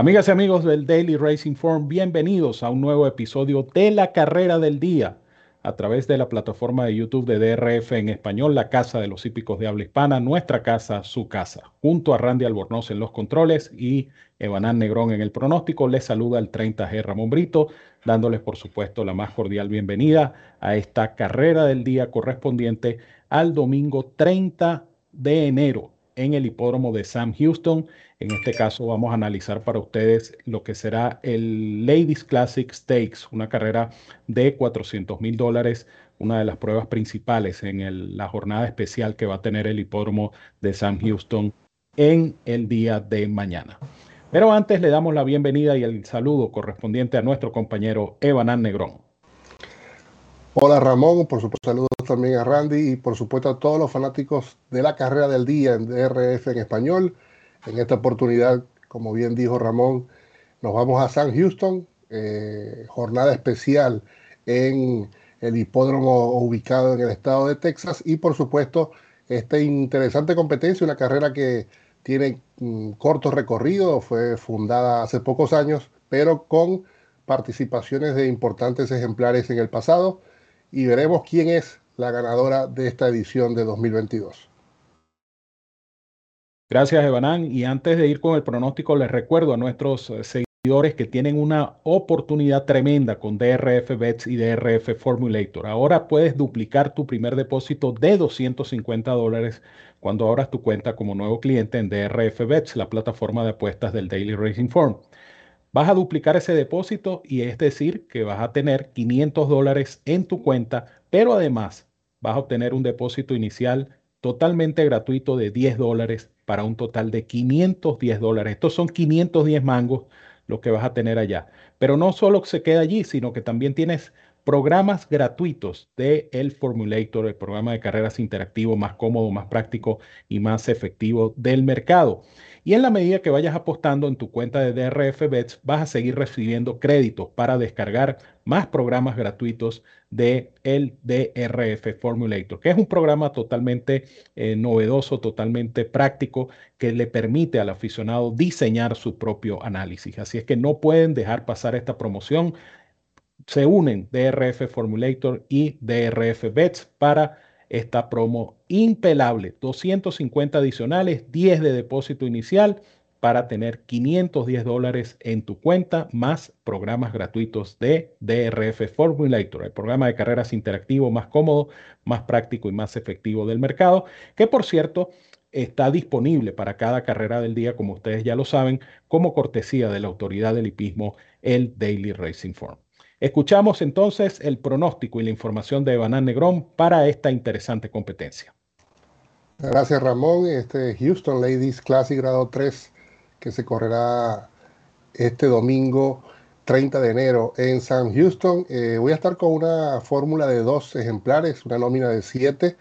Amigas y amigos del Daily Racing Form, bienvenidos a un nuevo episodio de la carrera del día a través de la plataforma de YouTube de DRF en español, la casa de los hípicos de habla hispana, nuestra casa, su casa. Junto a Randy Albornoz en los controles y Evanán Negrón en el pronóstico, les saluda el 30G Ramón Brito, dándoles por supuesto la más cordial bienvenida a esta carrera del día correspondiente al domingo 30 de enero en el hipódromo de Sam Houston. En este caso vamos a analizar para ustedes lo que será el Ladies Classic Stakes, una carrera de 400 mil dólares, una de las pruebas principales en la jornada especial que va a tener el hipódromo de Sam Houston en el día de mañana. Pero antes le damos la bienvenida y el saludo correspondiente a nuestro compañero Evanán Negrón. Hola Ramón, por supuesto saludos también a Randy y por supuesto a todos los fanáticos de la carrera del día en DRF en español. En esta oportunidad, como bien dijo Ramón, nos vamos a San Houston, eh, jornada especial en el hipódromo ubicado en el estado de Texas. Y por supuesto esta interesante competencia, una carrera que tiene mm, corto recorrido, fue fundada hace pocos años, pero con participaciones de importantes ejemplares en el pasado y veremos quién es la ganadora de esta edición de 2022. Gracias, Evanán. Y antes de ir con el pronóstico, les recuerdo a nuestros eh, seguidores que tienen una oportunidad tremenda con DRF Bets y DRF Formulator. Ahora puedes duplicar tu primer depósito de 250 dólares cuando abras tu cuenta como nuevo cliente en DRF Bets, la plataforma de apuestas del Daily Racing Form. Vas a duplicar ese depósito y es decir que vas a tener 500 dólares en tu cuenta, pero además vas a obtener un depósito inicial totalmente gratuito de 10 dólares para un total de 510 dólares. Estos son 510 mangos lo que vas a tener allá. Pero no solo se queda allí, sino que también tienes programas gratuitos de el Formulator, el programa de carreras interactivo más cómodo, más práctico y más efectivo del mercado. Y en la medida que vayas apostando en tu cuenta de DRF Bets, vas a seguir recibiendo créditos para descargar más programas gratuitos de el DRF Formulator, que es un programa totalmente eh, novedoso, totalmente práctico, que le permite al aficionado diseñar su propio análisis. Así es que no pueden dejar pasar esta promoción. Se unen DRF Formulator y DRF Bets para esta promo impelable. 250 adicionales, 10 de depósito inicial para tener 510 dólares en tu cuenta más programas gratuitos de DRF Formulator, el programa de carreras interactivo más cómodo, más práctico y más efectivo del mercado, que por cierto está disponible para cada carrera del día, como ustedes ya lo saben, como cortesía de la autoridad del hipismo, el Daily Racing Form. Escuchamos entonces el pronóstico y la información de Banán Negrón para esta interesante competencia. Gracias Ramón. Este Houston Ladies Classic grado 3 que se correrá este domingo 30 de enero en San Houston. Eh, voy a estar con una fórmula de dos ejemplares, una nómina de siete.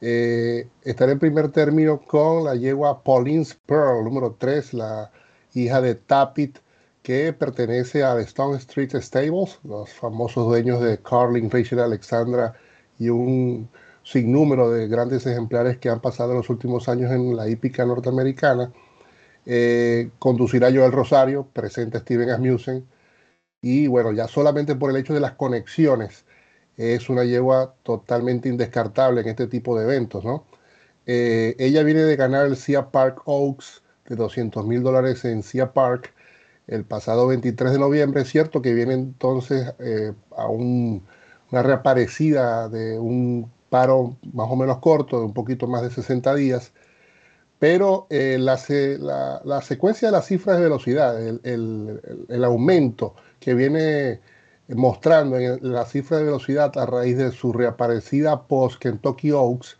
Eh, estaré en primer término con la yegua Pauline's Pearl, número 3, la hija de Tapit que pertenece a Stone Street Stables, los famosos dueños de Carling, Rachel Alexandra y un sinnúmero de grandes ejemplares que han pasado en los últimos años en la hípica norteamericana. Eh, conducirá Joel Rosario, presenta Steven Asmussen. Y bueno, ya solamente por el hecho de las conexiones, es una yegua totalmente indescartable en este tipo de eventos, ¿no? Eh, ella viene de ganar el Sia Park Oaks de 200 mil dólares en Sia Park el pasado 23 de noviembre. Es cierto que viene entonces eh, a una reaparecida de un paro más o menos corto, de un poquito más de 60 días, pero eh, la, secuencia de las cifras de velocidad, el, aumento que viene mostrando en la cifra de velocidad a raíz de su reaparecida post Kentucky Oaks,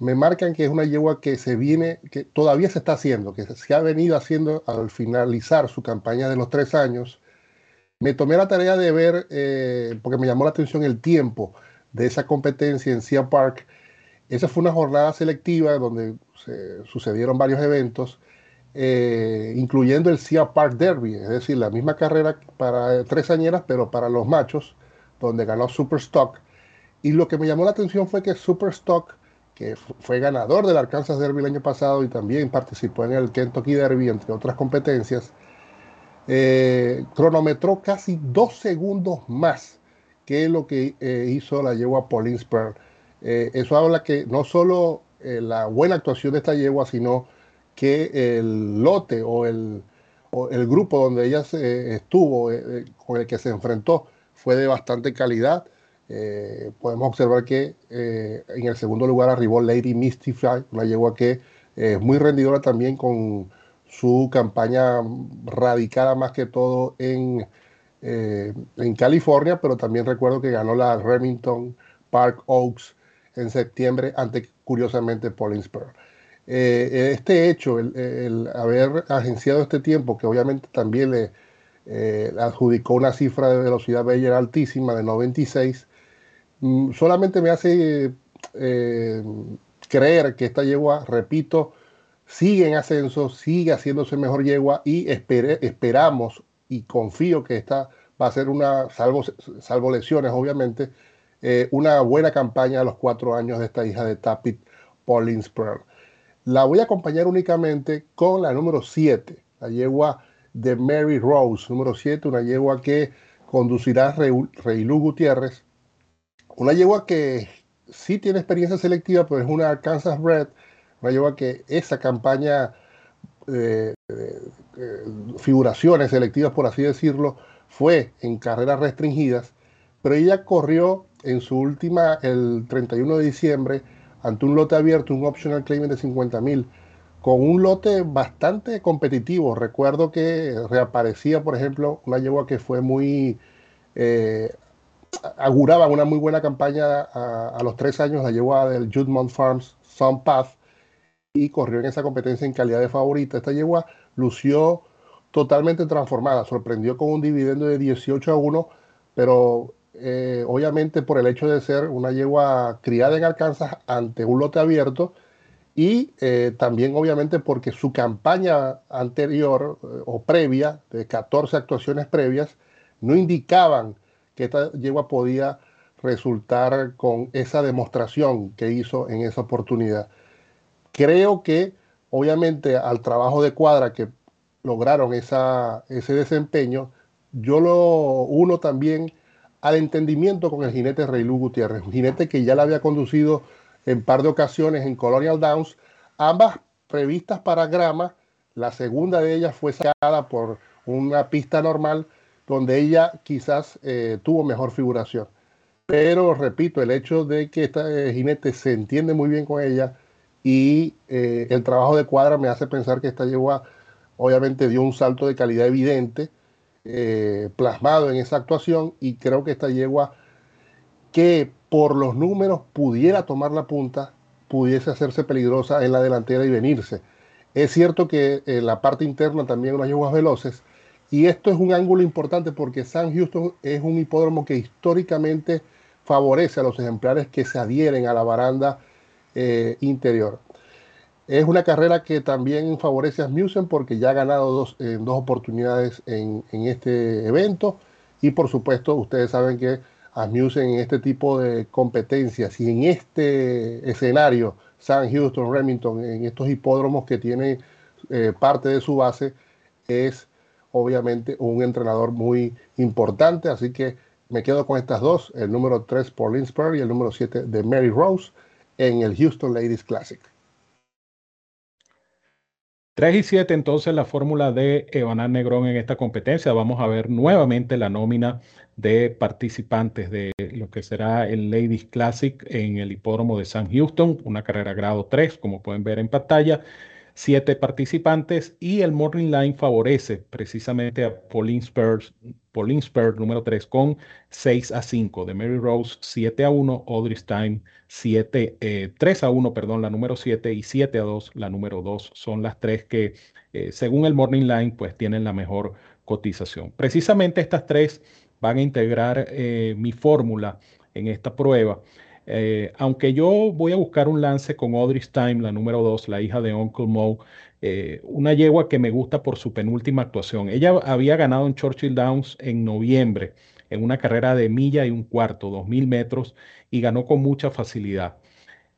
me marcan que es una yegua que se viene, que todavía se está haciendo, que se ha venido haciendo al finalizar su campaña de los tres años. Me tomé la tarea de ver, eh, porque me llamó la atención el tiempo de esa competencia en Sea Park. Esa fue una jornada selectiva donde sucedieron varios eventos, eh, incluyendo el Sea Park Derby, es decir, la misma carrera para tres añeras, pero para los machos, donde ganó Superstock. Y lo que me llamó la atención fue que Superstock que fue ganador del Arkansas Derby el año pasado y también participó en el Kentucky Derby, entre otras competencias, eh, cronometró casi dos segundos más que lo que eh, hizo la yegua Pauline Spur. Eh, eso habla que no solo la buena actuación de esta yegua, sino que el lote o el, el grupo donde ella estuvo, con el que se enfrentó, fue de bastante calidad. Podemos observar que en el segundo lugar arribó Lady Mystify, una yegua que es muy rendidora también con su campaña radicada más que todo en, eh, en California, pero también recuerdo que ganó la Remington Park Oaks en septiembre ante, curiosamente, Paulinsburg. Eh, este hecho, el, haber agenciado este tiempo, que obviamente también le, eh, adjudicó una cifra de velocidad Bayer altísima de 96, mm, solamente me hace creer que esta yegua, repito, sigue en ascenso, sigue haciéndose mejor yegua y esperamos y confío que esta va a ser una, salvo, salvo lesiones obviamente, eh, una buena campaña a los cuatro años de esta hija de Tapit Pauline Pearl. La voy a acompañar únicamente con la número 7, la yegua de Mary Rose, número 7, una yegua que conducirá Reilu Gutiérrez, una yegua que sí tiene experiencia selectiva, pero es una Kansas Red, una yegua que esa campaña de, figuraciones selectivas, por así decirlo, fue en carreras restringidas, pero ella corrió en su última, el 31 de diciembre, ante un lote abierto, un optional claim de 50 mil, con un lote bastante competitivo. Recuerdo que reaparecía, por ejemplo, una yegua que fue muy, eh, auguraba una muy buena campaña a, los tres años, la yegua del Judmont Farms Sun Path, y corrió en esa competencia en calidad de favorita. Esta yegua lució totalmente transformada, sorprendió con un dividendo de 18 a 1, pero eh, obviamente por el hecho de ser una yegua criada en Arkansas ante un lote abierto y eh, también obviamente porque su campaña anterior eh, o previa, de 14 actuaciones previas, no indicaban que esta yegua podía resultar con esa demostración que hizo en esa oportunidad. Creo que obviamente al trabajo de cuadra que lograron esa, ese desempeño, yo lo uno también al entendimiento con el jinete Reilu Gutiérrez, un jinete que ya la había conducido en par de ocasiones en Colonial Downs, ambas previstas para grama, la segunda de ellas fue sacada por una pista normal donde ella quizás eh, tuvo mejor figuración. Pero repito, el hecho de que este jinete se entiende muy bien con ella, y eh, el trabajo de cuadra me hace pensar que esta yegua obviamente dio un salto de calidad evidente eh, plasmado en esa actuación y creo que esta yegua que por los números pudiera tomar la punta pudiese hacerse peligrosa en la delantera y venirse. Es cierto que en la parte interna también unas yeguas veloces y esto es un ángulo importante porque San Houston es un hipódromo que históricamente favorece a los ejemplares que se adhieren a la baranda eh, interior. Es una carrera que también favorece a Asmussen porque ya ha ganado dos, en dos oportunidades en, este evento y por supuesto ustedes saben que Asmussen en este tipo de competencias y en este escenario, San Houston, Remington, en estos hipódromos que tienen eh, parte de su base, es obviamente un entrenador muy importante, así que me quedo con estas dos, el número 3 por Linsper y el número 7 de Mary Rose en el Houston Ladies Classic. 3 y 7 entonces la fórmula de Evanán Negrón en esta competencia. Vamos a ver nuevamente la nómina de participantes de lo que será el Ladies Classic en el hipódromo de San Houston, una carrera grado 3, como pueden ver en pantalla siete participantes y el Morning Line favorece precisamente a Pauline Spurs, Pauline Spurs número 3 con 6 a 5, de Mary Rose 7 a 1, Audrey Stein 7, 3 a 1, perdón, la número 7 y 7 a 2, la número 2. Son las tres que eh, según el Morning Line pues tienen la mejor cotización. Precisamente estas tres van a integrar eh, mi fórmula en esta prueba. Eh, aunque yo voy a buscar un lance con Audrey Stein, la número 2, la hija de Uncle Moe, eh, una yegua que me gusta por su penúltima actuación. Ella había ganado en Churchill Downs en noviembre, en una carrera de milla y un cuarto, 2.000 metros, y ganó con mucha facilidad.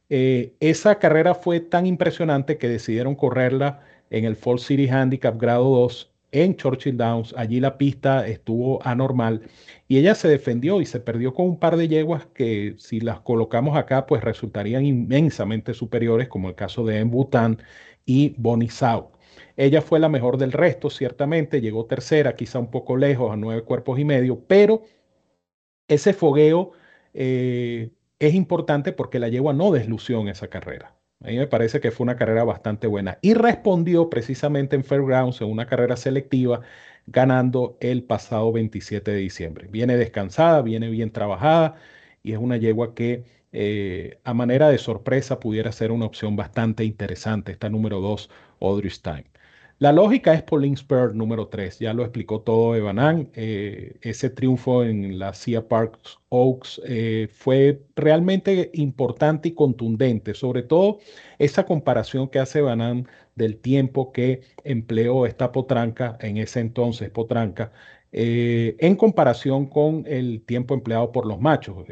Eh, esa carrera fue tan impresionante que decidieron correrla en el Fall City Handicap grado 2 en Churchill Downs. Allí la pista estuvo anormal y ella se defendió y se perdió con un par de yeguas que si las colocamos acá pues resultarían inmensamente superiores como el caso de Embutan y Bonnie South. Ella fue la mejor del resto, ciertamente, llegó tercera, quizá un poco lejos, a nueve cuerpos y medio, pero ese fogueo eh, es importante porque la yegua no deslució en esa carrera. A mí me parece que fue una carrera bastante buena y respondió precisamente en Fairgrounds en una carrera selectiva ganando el pasado 27 de diciembre. Viene descansada, viene bien trabajada y es una yegua que eh, a manera de sorpresa pudiera ser una opción bastante interesante, esta número 2, Audrey Stein. La lógica es Pauline Spur número 3, ya lo explicó todo Evanan. Eh, ese triunfo en la Cia Parks Oaks eh, fue realmente importante y contundente, sobre todo esa comparación que hace Evanan del tiempo que empleó esta potranca, en ese entonces potranca, eh, en comparación con el tiempo empleado por los machos,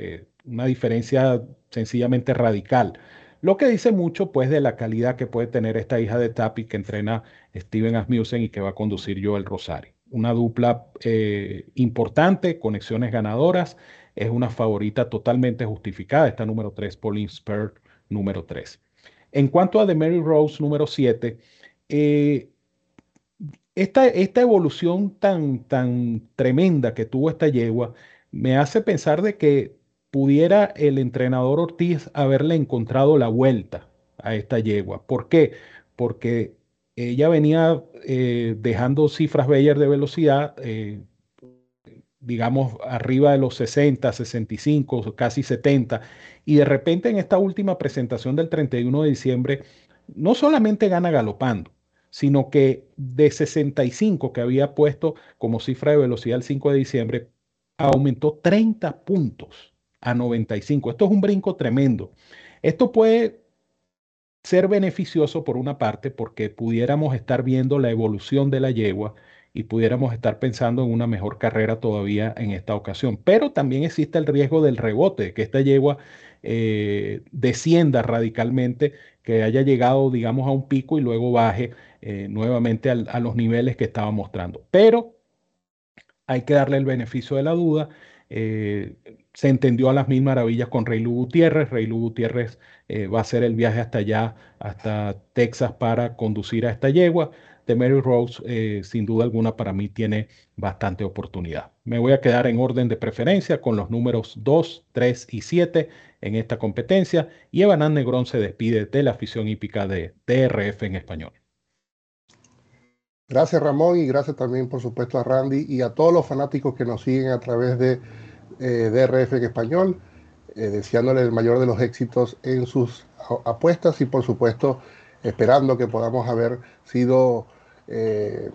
una diferencia sencillamente radical. Lo que dice mucho pues de la calidad que puede tener esta hija de Tapi que entrena Steven Asmussen y que va a conducir Joel Rosario. Una dupla eh, importante, conexiones ganadoras, es una favorita totalmente justificada, esta número 3, Pauline Spur número 3. En cuanto a The Mary Rose número 7, eh, esta, esta, evolución tan, tan tremenda que tuvo esta yegua me hace pensar de que pudiera el entrenador Ortiz haberle encontrado la vuelta a esta yegua. ¿Por qué? Porque ella venía eh, dejando cifras bellas de velocidad, eh, digamos, arriba de los 60, 65, casi 70, y de repente en esta última presentación del 31 de diciembre, no solamente gana galopando, sino que de 65 que había puesto como cifra de velocidad el 5 de diciembre, aumentó 30 puntos a 95. Esto es un brinco tremendo. Esto puede ser beneficioso por una parte porque pudiéramos estar viendo la evolución de la yegua y pudiéramos estar pensando en una mejor carrera todavía en esta ocasión. Pero también existe el riesgo del rebote, que esta yegua eh, descienda radicalmente, que haya llegado, digamos, a un pico y luego baje eh, nuevamente a los niveles que estaba mostrando. Pero hay que darle el beneficio de la duda. Eh, se entendió a las mil maravillas con Reylu Gutiérrez. Reylu Gutiérrez eh, va a hacer el viaje hasta allá, hasta Texas, para conducir a esta yegua. De Mary Rose, eh, sin duda alguna, para mí tiene bastante oportunidad. Me voy a quedar en orden de preferencia con los números 2, 3 y 7 en esta competencia. Y Evanán Negrón se despide de la afición hípica de DRF en español. Gracias Ramón y gracias también por supuesto a Randy y a todos los fanáticos que nos siguen a través de eh, DRF en español, eh, deseándole el mayor de los éxitos en sus apuestas y por supuesto esperando que podamos haber sido eh,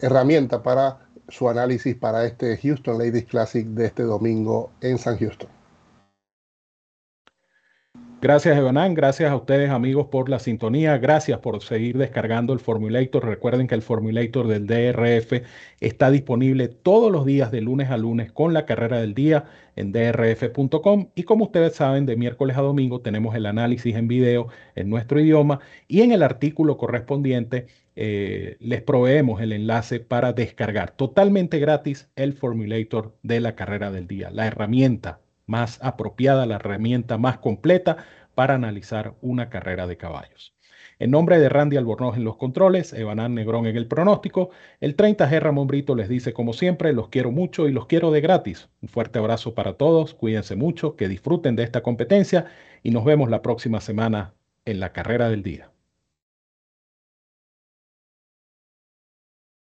herramienta para su análisis para este Houston Ladies Classic de este domingo en San Houston. Gracias, Evanán. Gracias a ustedes, amigos, por la sintonía. Gracias por seguir descargando el Formulator. Recuerden que el Formulator del DRF está disponible todos los días de lunes a lunes con la carrera del día en drf.com. Y como ustedes saben, de miércoles a domingo tenemos el análisis en video en nuestro idioma y en el artículo correspondiente eh, les proveemos el enlace para descargar totalmente gratis el Formulator de la carrera del día, la herramienta más apropiada, la herramienta más completa para analizar una carrera de caballos. En nombre de Randy Albornoz en los controles, Evanán Negrón en el pronóstico, el 30G Ramón Brito les dice como siempre, los quiero mucho y los quiero de gratis. Un fuerte abrazo para todos, cuídense mucho, que disfruten de esta competencia y nos vemos la próxima semana en la carrera del día.